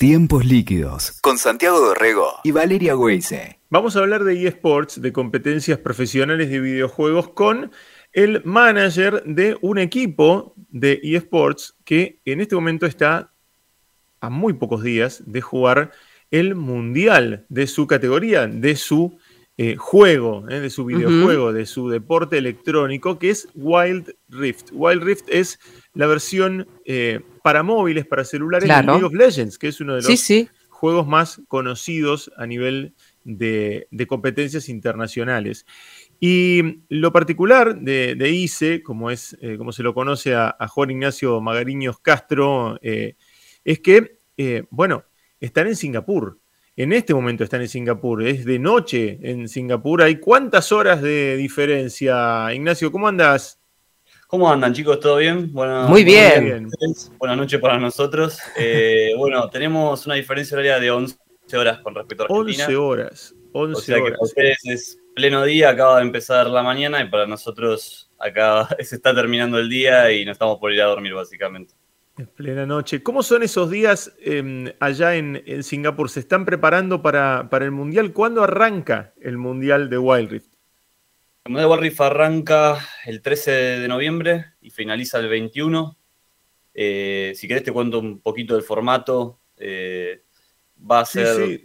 Tiempos líquidos con Santiago Dorrego y Valeria Weise. Vamos a hablar de eSports, de competencias profesionales de videojuegos con el manager de un equipo de eSports que en este momento está a muy pocos días de jugar el mundial de su categoría, de su eh, juego, eh, de su videojuego, de su deporte electrónico, que es Wild Rift. Wild Rift es la versión eh, para móviles, para celulares de League of Legends, que es uno de los juegos más conocidos a nivel de, competencias internacionales. Y lo particular de, ICE, como, es, como se lo conoce a, Juan Ignacio Magariños Castro, es que, bueno, están en Singapur. En este momento están en Singapur, es de noche en Singapur. ¿Hay cuántas horas de diferencia? Ignacio, ¿cómo andas? ¿Cómo andan chicos? ¿Todo bien? Muy bien. Buenas noches para nosotros. Eh, bueno, tenemos una diferencia horaria de 11 horas con respecto a Argentina. 11 horas. 11 o sea que para ustedes es pleno día, acaba de empezar la mañana y para nosotros acá se está terminando el día y no estamos por ir a dormir básicamente. Plena noche. ¿Cómo son esos días em, allá en, Singapur? ¿Se están preparando para, para el Mundial? ¿Cuándo arranca el Mundial de Wild Rift? El Model Riff arranca el 13 de noviembre y finaliza el 21. Eh, si querés te cuento un poquito del formato. Eh, va a ser...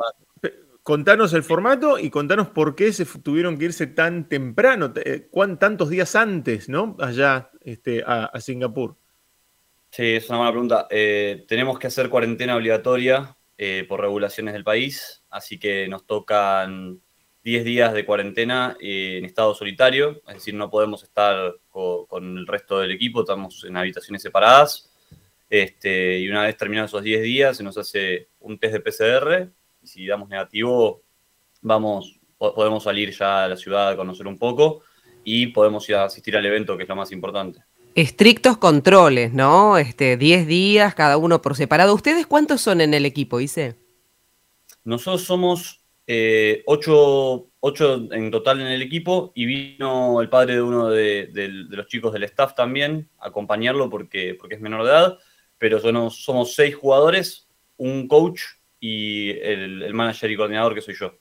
Contanos el formato y contanos por qué se tuvieron que irse tan temprano, eh, tantos días antes, ¿no? Allá este, a, a, Singapur. Sí, es una buena pregunta. tenemos que hacer cuarentena obligatoria por regulaciones del país, así que nos tocan 10 días de cuarentena en estado solitario, es decir, no podemos estar con, el resto del equipo, estamos en habitaciones separadas. Este, y una vez terminados esos 10 días, se nos hace un test de PCR y si damos negativo, vamos, podemos salir ya a la ciudad a conocer un poco y podemos ir a asistir al evento, que es lo más importante. Estrictos controles, ¿no? Este, 10 días, cada uno por separado. ¿Ustedes cuántos son en el equipo, Dice? Nosotros somos eh, ocho, en total en el equipo y vino el padre de uno de, los chicos del staff también a acompañarlo porque, porque es menor de edad, pero somos, somos seis jugadores, un coach y el, manager y coordinador que soy yo.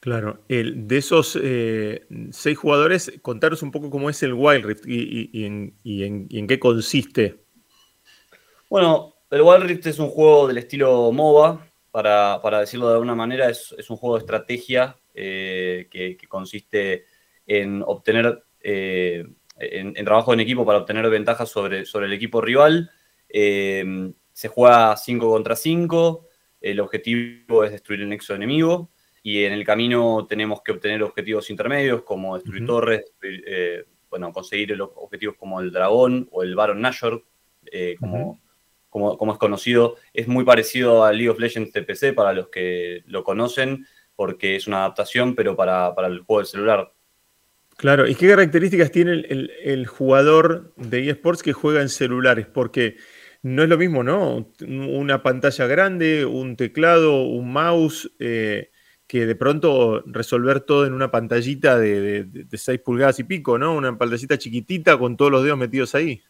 Claro, de esos eh, seis jugadores, contaros un poco cómo es el Wild Rift y, en, qué consiste. Bueno, el Wild Rift es un juego del estilo MOBA, para, decirlo de alguna manera, es, un juego de estrategia eh, que, consiste en obtener, eh, en, trabajo en equipo para obtener ventajas sobre, sobre el equipo rival. Se juega 5 contra 5, el objetivo es destruir el nexo enemigo y en el camino tenemos que obtener objetivos intermedios como destruir torres, bueno, conseguir los objetivos como el dragón o el Baron Nashor, como como, es conocido, es muy parecido a League of Legends TPC para los que lo conocen, porque es una adaptación, pero para, el juego de celular. Claro, ¿y qué características tiene el, jugador de eSports que juega en celulares? Porque no es lo mismo, ¿no? Una pantalla grande, un teclado, un mouse, eh, que de pronto resolver todo en una pantallita de, de, 6 pulgadas y pico, ¿no? Una pantallita chiquitita con todos los dedos metidos ahí.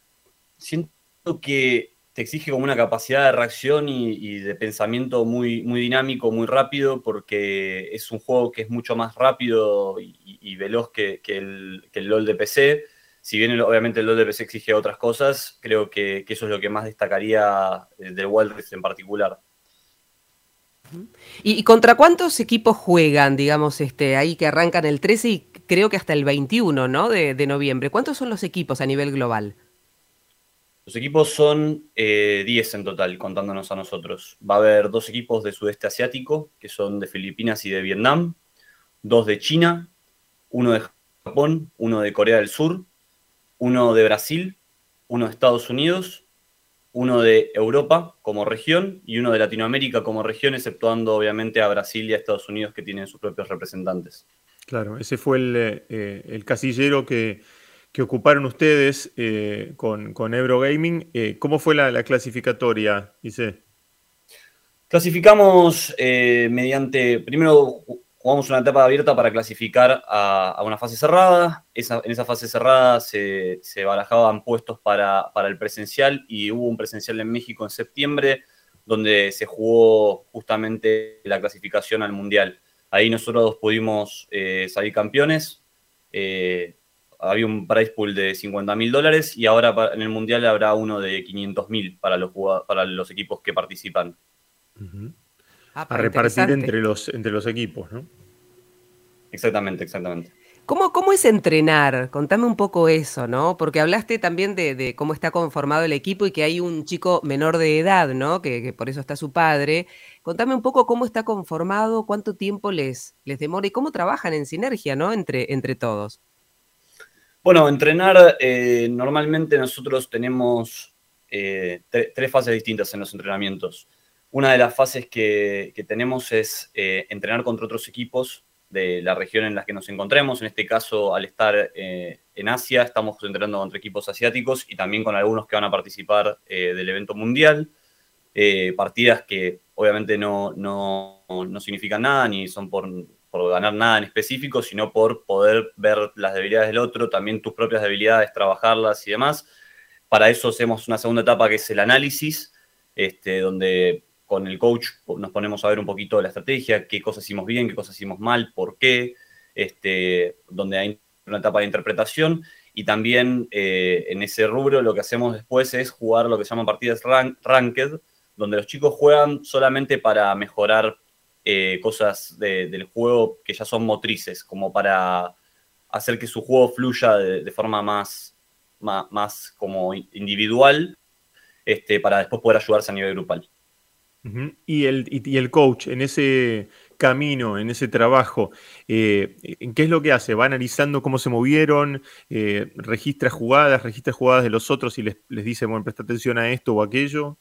Siento que te exige como una capacidad de reacción y, de pensamiento muy, dinámico, muy rápido, porque es un juego que es mucho más rápido y, veloz que, el, LOL de PC. Si bien obviamente el LOL de PC exige otras cosas, creo que, eso es lo que más destacaría del Wild Rift en particular. ¿Y, contra cuántos equipos juegan, digamos, este, ahí que arrancan el 13 y creo que hasta el 21, ¿no? De, noviembre. ¿Cuántos son los equipos a nivel global? Los equipos son 10 eh, en total, contándonos a nosotros. Va a haber dos equipos de sudeste asiático, que son de Filipinas y de Vietnam, dos de China, uno de Japón, uno de Corea del Sur, uno de Brasil, uno de Estados Unidos, uno de Europa como región y uno de Latinoamérica como región, exceptuando obviamente a Brasil y a Estados Unidos que tienen sus propios representantes. Claro, ese fue el, eh, el casillero que, que ocuparon ustedes eh, con, con Gaming. Eh, ¿Cómo fue la, clasificatoria, Dice. Clasificamos eh, mediante, primero jugamos una etapa abierta para clasificar a, una fase cerrada. en esa fase cerrada se, se barajaban puestos para, el presencial y hubo un presencial en México en septiembre donde se jugó justamente la clasificación al Mundial. Ahí nosotros pudimos eh, salir campeones. Eh, había un price pool de 50 mil dólares y ahora en el Mundial habrá uno de 500 mil para los, para los equipos que participan. Ah, a repartir entre los, entre los equipos, ¿no? Exactamente, exactamente. ¿Cómo, ¿Cómo, es entrenar? Contame un poco eso, ¿no? Porque hablaste también de, cómo está conformado el equipo y que hay un chico menor de edad, ¿no? Que, por eso está su padre. Contame un poco cómo está conformado, cuánto tiempo les, les demora y cómo trabajan en sinergia, ¿no? Entre, entre todos. Bueno, entrenar, eh, normalmente nosotros tenemos eh, tres fases distintas en los entrenamientos. Una de las fases que, tenemos es eh, entrenar contra otros equipos de la región en la que nos encontremos. En este caso, al estar eh, en Asia, estamos entrenando contra equipos asiáticos y también con algunos que van a participar eh, del evento mundial. partidas que obviamente no, no, no, significan nada ni son por, por ganar nada en específico, sino por poder ver las debilidades del otro, también tus propias debilidades, trabajarlas y demás. Para eso hacemos una segunda etapa que es el análisis, este, donde con el coach nos ponemos a ver un poquito la estrategia, qué cosas hicimos bien, qué cosas hicimos mal, por qué, este, donde hay una etapa de interpretación. Y también eh, en ese rubro lo que hacemos después es jugar lo que se llaman partidas ranked, donde los chicos juegan solamente para mejorar eh, cosas del juego que ya son motrices, como para hacer que su juego fluya de, forma más, más, como individual, este, para después poder ayudarse a nivel grupal y, el, y, el coach en ese camino, en ese trabajo, eh, ¿qué es lo que hace? ¿Va analizando cómo se movieron? Eh, ¿Registra jugadas? ¿Registra jugadas de los otros y les, dice, bueno, presta atención a esto o aquello?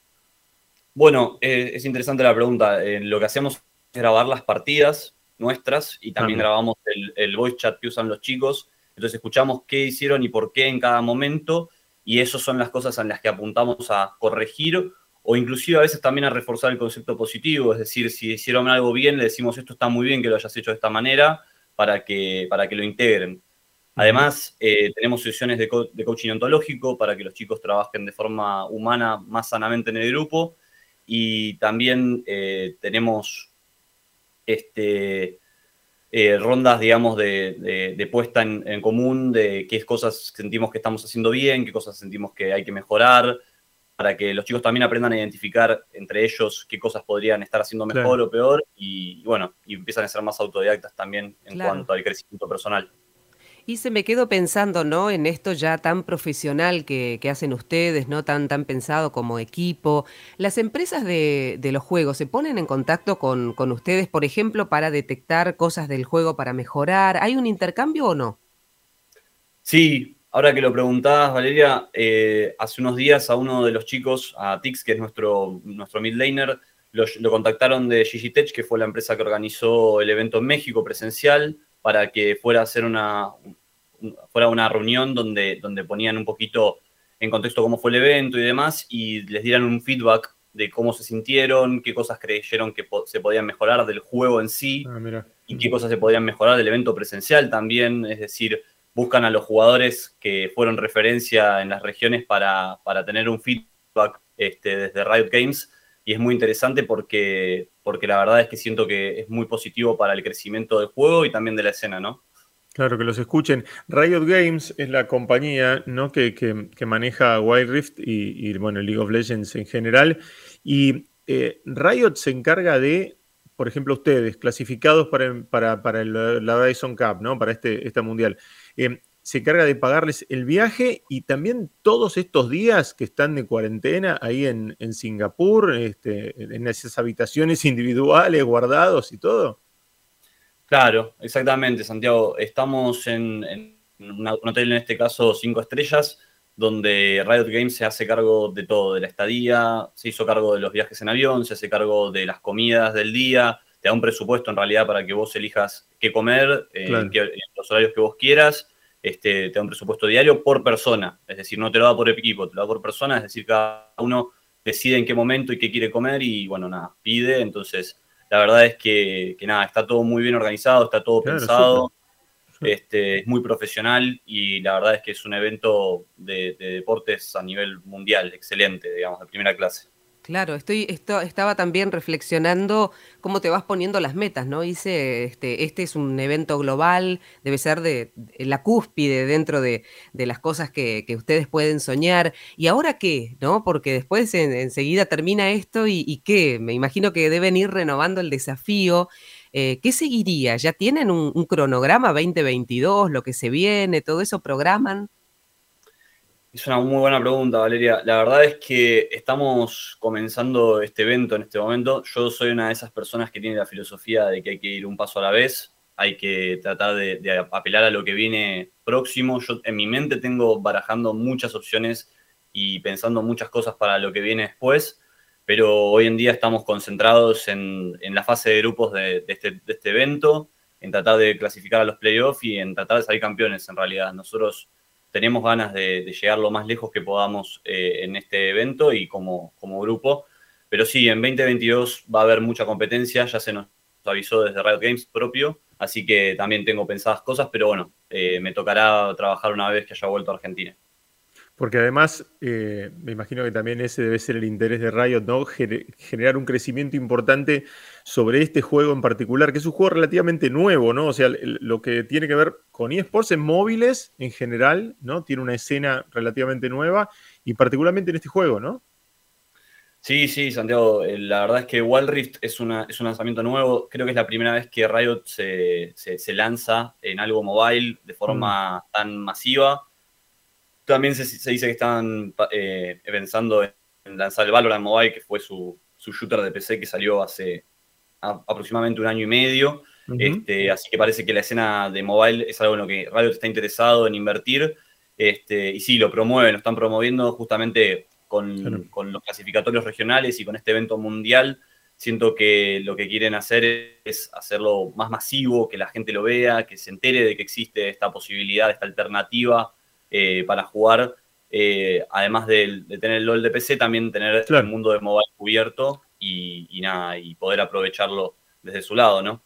Bueno, eh, es interesante la pregunta. lo que hacemos es grabar las partidas nuestras y también grabamos el, el voice chat que usan los chicos. Entonces escuchamos qué hicieron y por qué en cada momento y esas son las cosas en las que apuntamos a corregir o inclusive a veces también a reforzar el concepto positivo, es decir, si hicieron algo bien, le decimos esto está muy bien que lo hayas hecho de esta manera para que, para que lo integren. Además, eh, tenemos sesiones de, coaching ontológico para que los chicos trabajen de forma humana más sanamente en el grupo y también eh, tenemos este, eh, rondas, digamos, de, puesta en, en, común de qué cosas sentimos que estamos haciendo bien, qué cosas sentimos que hay que mejorar, para que los chicos también aprendan a identificar entre ellos qué cosas podrían estar haciendo mejor o peor y, bueno, y empiezan a ser más autodidactas también en cuanto al crecimiento personal. Y se me quedo pensando, ¿no? En esto ya tan profesional que, hacen ustedes, ¿no? Tan, tan pensado como equipo. Las empresas de, los juegos se ponen en contacto con, con, ustedes, por ejemplo, para detectar cosas del juego para mejorar. ¿Hay un intercambio o no? Sí, Ahora que lo preguntabas, Valeria, eh, hace unos días a uno de los chicos, a Tix, que es nuestro, nuestro mid laner, lo, contactaron de Gigitech, que fue la empresa que organizó el evento en México presencial, para que fuera a hacer una, fuera una reunión donde, donde ponían un poquito en contexto cómo fue el evento y demás, y les dieran un feedback de cómo se sintieron, qué cosas creyeron que se podían mejorar del juego en sí, ah, y qué cosas se podían mejorar del evento presencial también, es decir, buscan a los jugadores que fueron referencia en las regiones para, tener un feedback este, desde Riot Games y es muy interesante porque, porque la verdad es que siento que es muy positivo para el crecimiento del juego y también de la escena, ¿no? Claro, que los escuchen. Riot Games es la compañía ¿no? que, maneja Wild Rift y, bueno, League of Legends en general. Y eh, Riot se encarga de, por ejemplo, ustedes, clasificados para, para, para la Dyson Cup, ¿no? Para este, esta mundial. Eh, se encarga de pagarles el viaje y también todos estos días que están de cuarentena ahí en, Singapur, este, en esas habitaciones individuales guardados y todo. Claro, exactamente, Santiago. Estamos en, un hotel, en este caso, cinco estrellas, donde Riot Games se hace cargo de todo, de la estadía, se hizo cargo de los viajes en avión, se hace cargo de las comidas del día, te da un presupuesto en realidad para que vos elijas qué comer, eh, en, los horarios que vos quieras, este, te da un presupuesto diario por persona, es decir, no te lo da por equipo, te lo da por persona, es decir, cada uno decide en qué momento y qué quiere comer y bueno, nada, pide, entonces la verdad es que, nada, está todo muy bien organizado, está todo pensado, este, es muy profesional y la verdad es que es un evento de, de deportes a nivel mundial, excelente, digamos, de primera clase. Claro, estoy, esto, estaba también reflexionando cómo te vas poniendo las metas, ¿no? Hice, este, este es un evento global, debe ser de, la cúspide dentro de, las cosas que, ustedes pueden soñar. ¿Y ahora qué? ¿No? Porque después enseguida termina esto y, qué, me imagino que deben ir renovando el desafío. Eh, ¿Qué seguiría? ¿Ya tienen un, un cronograma 2022, lo que se viene, todo eso programan? Es una muy buena pregunta, Valeria. La verdad es que estamos comenzando este evento en este momento. Yo soy una de esas personas que tiene la filosofía de que hay que ir un paso a la vez, hay que tratar de, apelar a lo que viene próximo. Yo en mi mente tengo barajando muchas opciones y pensando muchas cosas para lo que viene después, pero hoy en día estamos concentrados en, la fase de grupos de, este, de este evento, en tratar de clasificar a los playoffs y en tratar de salir campeones en realidad. Nosotros tenemos ganas de, llegar lo más lejos que podamos eh, en este evento y como, como grupo. Pero sí, en 2022 va a haber mucha competencia, ya se nos avisó desde Riot Games propio, así que también tengo pensadas cosas, pero bueno, eh, me tocará trabajar una vez que haya vuelto a Argentina. Porque además, eh, me imagino que también ese debe ser el interés de Riot, ¿no? Generar un crecimiento importante sobre este juego en particular, que es un juego relativamente nuevo, ¿no? O sea, lo que tiene que ver con eSports en móviles en general, ¿no? Tiene una escena relativamente nueva y particularmente en este juego, ¿no? Sí, sí, Santiago. Eh, la verdad es que Wild Rift es, una, es un lanzamiento nuevo. Creo que es la primera vez que Riot se, lanza en algo mobile de forma mm. tan masiva también se, dice que están eh, pensando en lanzar el Valorant Mobile, que fue su, shooter de PC que salió hace aproximadamente un año y medio. este, así que parece que la escena de mobile es algo en lo que Riot está interesado en invertir. Este, y sí, lo promueven, lo están promoviendo justamente con, con, los clasificatorios regionales y con este evento mundial. Siento que lo que quieren hacer es hacerlo más masivo, que la gente lo vea, que se entere de que existe esta posibilidad, esta alternativa eh, para jugar, eh, además de, tener el LOL de PC, también tener el mundo de mobile cubierto y, nada, y poder aprovecharlo desde su lado, ¿no?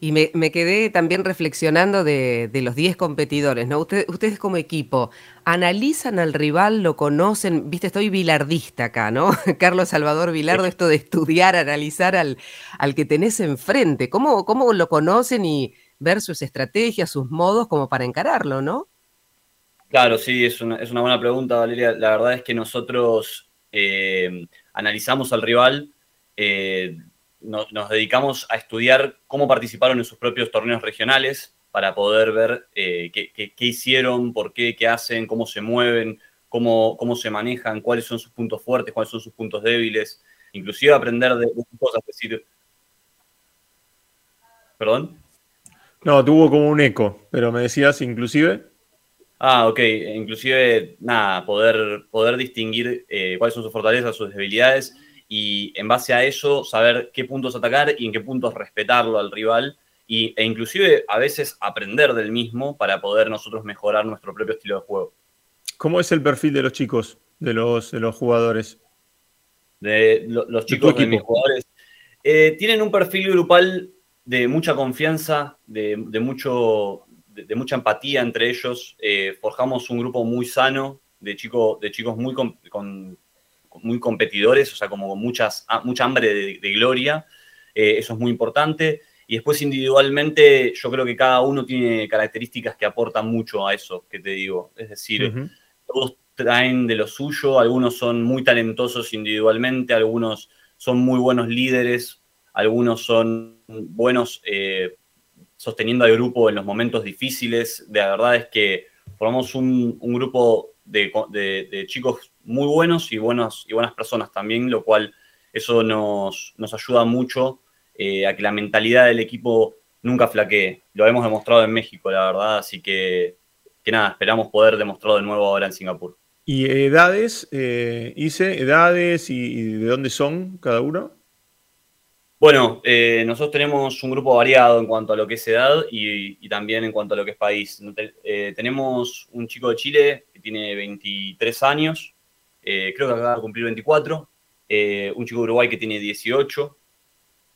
Y me, quedé también reflexionando de, los 10 competidores, ¿no? ustedes como equipo, ¿analizan al rival, lo conocen? Viste, estoy bilardista acá, ¿no? Carlos Salvador Vilardo, esto de estudiar, analizar al, al que tenés enfrente. ¿Cómo, ¿Cómo lo conocen y ver sus estrategias, sus modos como para encararlo, ¿no? Claro, sí, es una, buena pregunta, Valeria. La verdad es que nosotros eh, analizamos al rival, eh, nos dedicamos a estudiar cómo participaron en sus propios torneos regionales para poder ver eh, qué, hicieron, por qué, qué hacen, cómo se mueven, cómo, cómo se manejan, cuáles son sus puntos fuertes, cuáles son sus puntos débiles, inclusive aprender de, de cosas, decir... ¿Perdón? No, tuvo como un eco, pero me decías inclusive... Ah, ok. Inclusive, nada, poder, poder distinguir eh, cuáles son sus fortalezas, sus debilidades y en base a eso saber qué puntos atacar y en qué puntos respetarlo al rival y, e inclusive a veces aprender del mismo para poder nosotros mejorar nuestro propio estilo de juego. ¿Cómo es el perfil de los chicos, de los, de los jugadores? De los chicos de, mis jugadores. Eh, tienen un perfil grupal de mucha confianza, de, de mucho, de, mucha empatía entre ellos. Eh, forjamos un grupo muy sano de, chico, de chicos muy, con, muy competidores, o sea, como con muchas, ah, mucha hambre de, gloria. Eh, eso es muy importante. Y después individualmente yo creo que cada uno tiene características que aportan mucho a eso que te digo. Es decir, todos traen de lo suyo, algunos son muy talentosos individualmente, algunos son muy buenos líderes, algunos son buenos eh, sosteniendo al grupo en los momentos difíciles. De la verdad es que formamos un, grupo de, chicos muy buenos y, buenos y buenas personas también, lo cual eso nos, ayuda mucho eh, a que la mentalidad del equipo nunca flaquee. Lo hemos demostrado en México, la verdad, así que, que nada, esperamos poder demostrarlo de nuevo ahora en Singapur. ¿Y edades, eh, edades y de dónde son cada uno? Bueno, eh, nosotros tenemos un grupo variado en cuanto a lo que es edad y, también en cuanto a lo que es país. Eh, tenemos un chico de Chile que tiene 23 años, eh, creo que acaba de cumplir 24, un chico de Uruguay que tiene 18,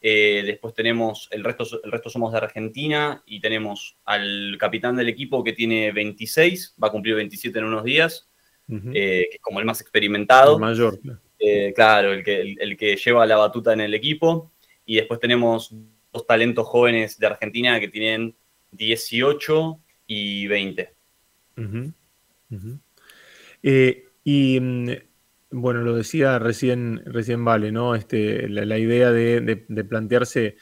después tenemos, el resto, el resto somos de Argentina y tenemos al capitán del equipo que tiene 26, va a cumplir 27 en unos días, que es como el más experimentado. El mayor. Eh, claro, el que, el, que lleva la batuta en el equipo. Y después tenemos dos talentos jóvenes de Argentina que tienen 18 y 20. Eh, y mm, bueno, lo decía recién, recién Vale, ¿no? Este, la, idea de, plantearse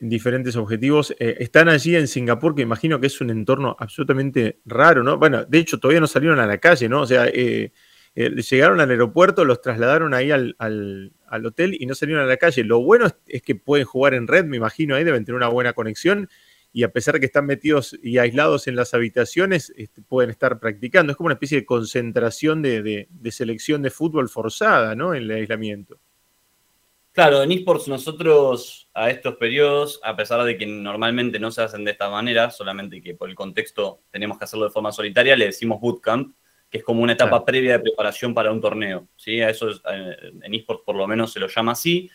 diferentes objetivos. Eh, están allí en Singapur, que imagino que es un entorno absolutamente raro, ¿no? Bueno, de hecho, todavía no salieron a la calle, ¿no? O sea, eh, llegaron al aeropuerto, los trasladaron ahí al, hotel y no salieron a la calle. Lo bueno es, que pueden jugar en red, me imagino, ahí deben tener una buena conexión y a pesar de que están metidos y aislados en las habitaciones, este, pueden estar practicando. Es como una especie de concentración de, selección de fútbol forzada, ¿no? En el aislamiento. Claro, en esports nosotros a estos periodos, a pesar de que normalmente no se hacen de esta manera, solamente que por el contexto tenemos que hacerlo de forma solitaria, le decimos bootcamp, que es como una etapa previa de preparación para un torneo. ¿sí? A eso eh, en esports por lo menos se lo llama así.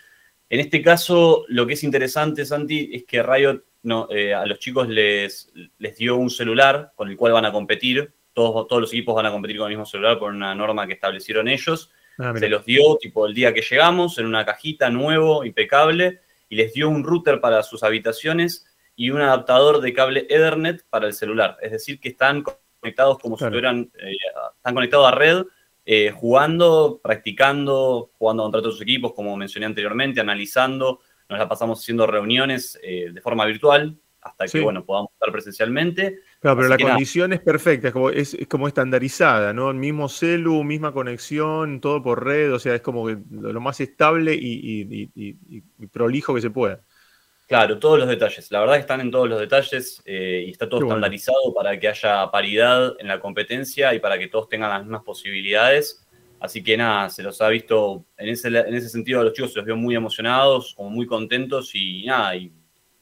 En este caso, lo que es interesante, Santi, es que Riot no, eh, a los chicos les, les dio un celular con el cual van a competir. Todos, todos los equipos van a competir con el mismo celular por una norma que establecieron ellos. Ah, se los dio tipo el día que llegamos en una cajita nuevo, impecable, y les dio un router para sus habitaciones y un adaptador de cable Ethernet para el celular. Es decir, que están conectados como si estuvieran, eh, están conectados a red, eh, jugando, practicando, jugando contra otros equipos, como mencioné anteriormente, analizando nos la pasamos haciendo reuniones eh, de forma virtual hasta que, bueno, podamos estar presencialmente. Claro, pero la condición es perfecta, es como, es, como estandarizada, ¿no? El mismo celu, misma conexión, todo por red, o sea, es como que lo, más estable y, prolijo que se pueda. Claro, todos los detalles. La verdad que están en todos los detalles eh, y está todo estandarizado para que haya paridad en la competencia y para que todos tengan las mismas posibilidades. Así que nada, se los ha visto, en ese, en ese sentido a los chicos se los vio muy emocionados, como muy contentos y nada, y,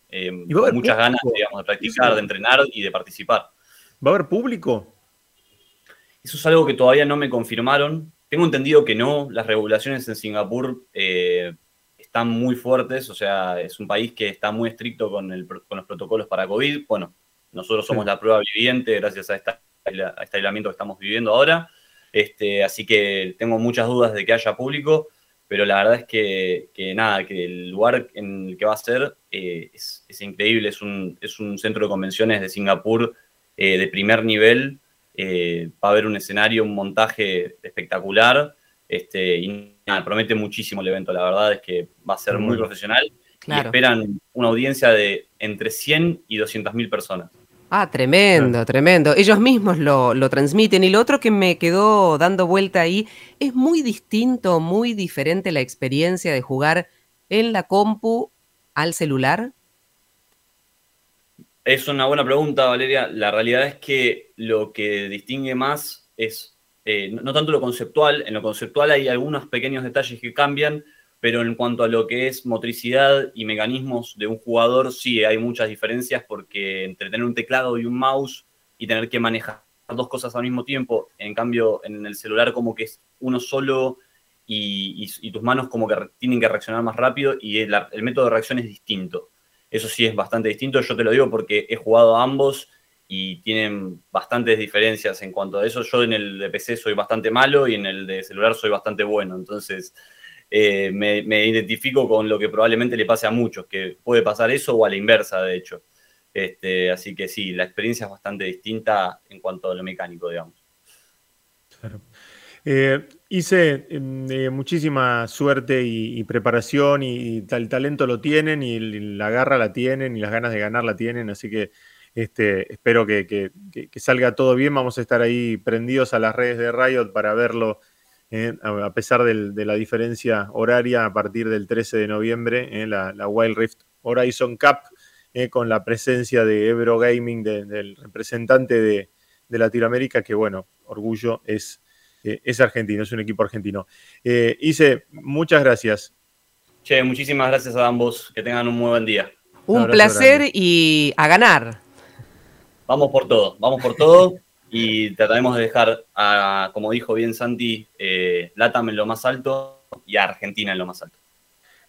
eh, muchas ganas digamos, de practicar, de entrenar y de participar. ¿Va a haber público? Eso es algo que todavía no me confirmaron. Tengo entendido que no, las regulaciones en Singapur eh, están muy fuertes, o sea, es un país que está muy estricto con, los protocolos para COVID. Bueno, nosotros somos la prueba viviente gracias a, esta, a este aislamiento que estamos viviendo ahora. Este, así que tengo muchas dudas de que haya público, pero la verdad es que, nada, que el lugar en el que va a ser eh, es, increíble, es un, es un, centro de convenciones de Singapur eh, de primer nivel, eh, va a haber un escenario, un montaje espectacular, este, y nada, promete muchísimo el evento, la verdad es que va a ser muy profesional y esperan una audiencia de entre 100 y 200 mil personas. Ah, tremendo, tremendo. Ellos mismos lo, transmiten. Y lo otro que me quedó dando vuelta ahí, es muy distinto, muy diferente la experiencia de jugar en la compu al celular. Es una buena pregunta, Valeria. La realidad es que lo que distingue más es eh, no tanto lo conceptual. En lo conceptual hay algunos pequeños detalles que cambian, pero en cuanto a lo que es motricidad y mecanismos de un jugador, sí hay muchas diferencias porque entre tener un teclado y un mouse y tener que manejar dos cosas al mismo tiempo, en cambio en el celular como que es uno solo y, tus manos como que tienen que reaccionar más rápido y el, método de reacción es distinto. Eso sí es bastante distinto, yo te lo digo porque he jugado a ambos y tienen bastantes diferencias en cuanto a eso. Yo en el de PC soy bastante malo y en el de celular soy bastante bueno, entonces eh, me, identifico con lo que probablemente le pase a muchos, que puede pasar eso o a la inversa, de hecho. Este, así que sí, la experiencia es bastante distinta en cuanto a lo mecánico, digamos. Claro. Eh, hice em, eh, muchísima suerte y, preparación y, el talento lo tienen y, la garra la tienen y las ganas de ganar la tienen, así que este, espero que, que, salga todo bien. Vamos a estar ahí prendidos a las redes de Riot para verlo eh, a pesar de la diferencia horaria a partir del 13 de noviembre, eh, la, Wild Rift Horizon Cup, eh, con la presencia de Ebro Gaming, del representante de, Latinoamérica, que bueno, orgullo es, es argentino, es un equipo argentino. Ise, muchas gracias. Che, muchísimas gracias a ambos, que tengan un muy buen día. Un placer y a ganar. Vamos por todo, vamos por todo. y trataremos de dejar, a, como dijo bien Santi, eh, Latam en lo más alto y a Argentina en lo más alto.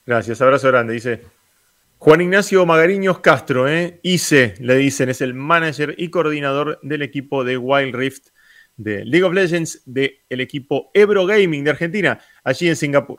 Gracias, abrazo grande, dice. Juan Ignacio Magariños Castro, ¿eh? ICE, le dicen, es el manager y coordinador del equipo de Wild Rift de League of Legends del equipo Ebro Gaming de Argentina, allí en Singapur.